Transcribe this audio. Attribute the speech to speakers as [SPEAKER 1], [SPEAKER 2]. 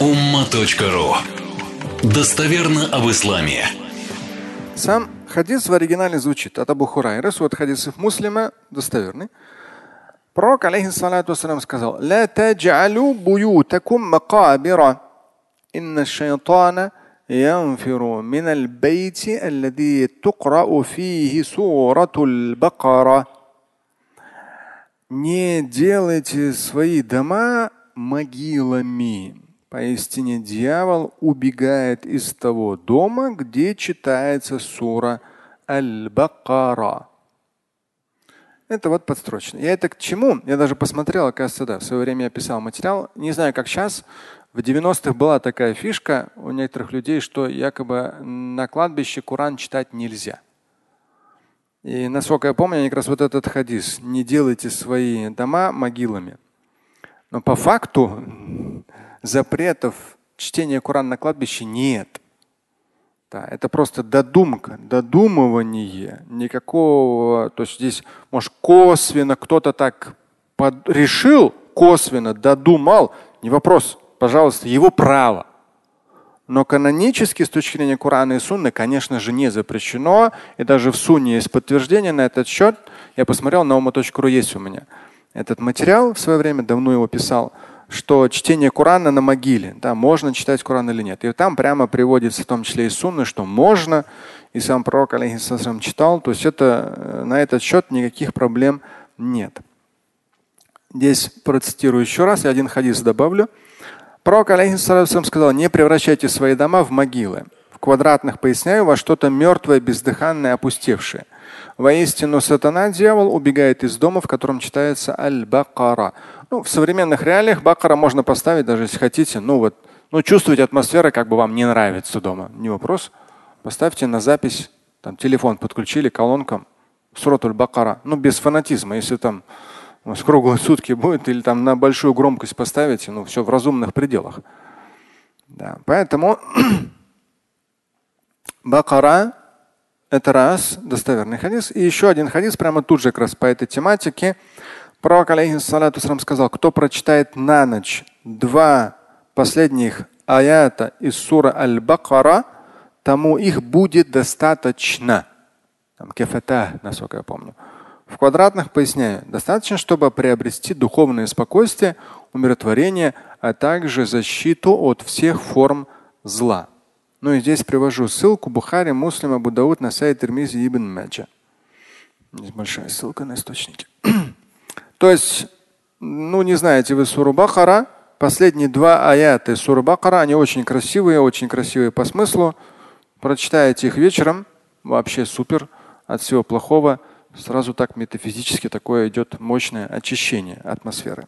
[SPEAKER 1] umma.ru Достоверно об исламе.
[SPEAKER 2] Сам хадис в оригинале звучит от Абу Хурайры, вот хадис муслима достоверный. Пророк, алейхиссалату вассалам, сказал, «Ла таджалю буютакум макабира, инна шайтана ينفر من البيت الذي تقرأ فيه سورة البقرة Не делайте свои дома могилами. Поистине дьявол убегает из того дома, где читается сура Аль-Бакара. Это вот подстрочно. Я это к чему? Я даже посмотрел, оказывается, да, в свое время я писал материал. Не знаю, как сейчас. В 90-х была такая фишка у некоторых людей, что якобы на кладбище Коран читать нельзя. И насколько я помню, они как раз вот этот хадис. Не делайте свои дома могилами. Но по факту запретов чтения Корана на кладбище нет. Да, это просто додумка, додумывание. Никакого, то есть здесь, может, косвенно кто-то так под, решил, косвенно додумал, не вопрос, пожалуйста, его право. Но канонически, с точки зрения Корана и Сунны, конечно же, не запрещено. И даже в Сунне есть подтверждение на этот счет. Я посмотрел, на ума.ру есть у меня. Этот материал в свое время, давно его писал, что чтение Корана на могиле, да, можно читать Коран или нет. И там прямо приводится в том числе и Сунны, что можно. И сам пророк, алейхиссалам, читал. То есть это, э, на этот счет никаких проблем нет. Здесь процитирую еще раз, я один хадис добавлю. Пророк, алейхиссалам, сказал, не превращайте свои дома в могилы. В квадратных поясняю во что-то мертвое, бездыханное, опустевшее. Воистину, сатана, дьявол, убегает из дома, в котором читается Аль-Бакара. Ну, в современных реалиях Бакара можно поставить, даже если хотите. Ну вот, ну чувствуете атмосферу, как бы вам не нравится дома. Не вопрос. Поставьте на запись, там телефон подключили колонкам. Суратуль Бакара. Ну, без фанатизма. Если там с круглые сутки будет, или там на большую громкость поставите, ну все в разумных пределах. Да, поэтому Бакара это раз, достоверный хадис. И еще один хадис, прямо тут же как раз по этой тематике. Пророк, алейхиссалату сказал, кто прочитает на ночь два последних аята из сура Аль-Бакара, тому их будет достаточно. Там кефата, насколько я помню. В квадратных поясняю, достаточно, чтобы приобрести духовное спокойствие, умиротворение, а также защиту от всех форм зла. Ну и здесь привожу ссылку Бухари, Муслима, Будауд на сайт Термизи Ибн Маджа. Здесь большая ссылка на источники. То есть, ну не знаете вы Суру Бахара, последние два аяты Суру Бахара, они очень красивые, очень красивые по смыслу. Прочитаете их вечером, вообще супер, от всего плохого – сразу так метафизически такое идет мощное очищение атмосферы.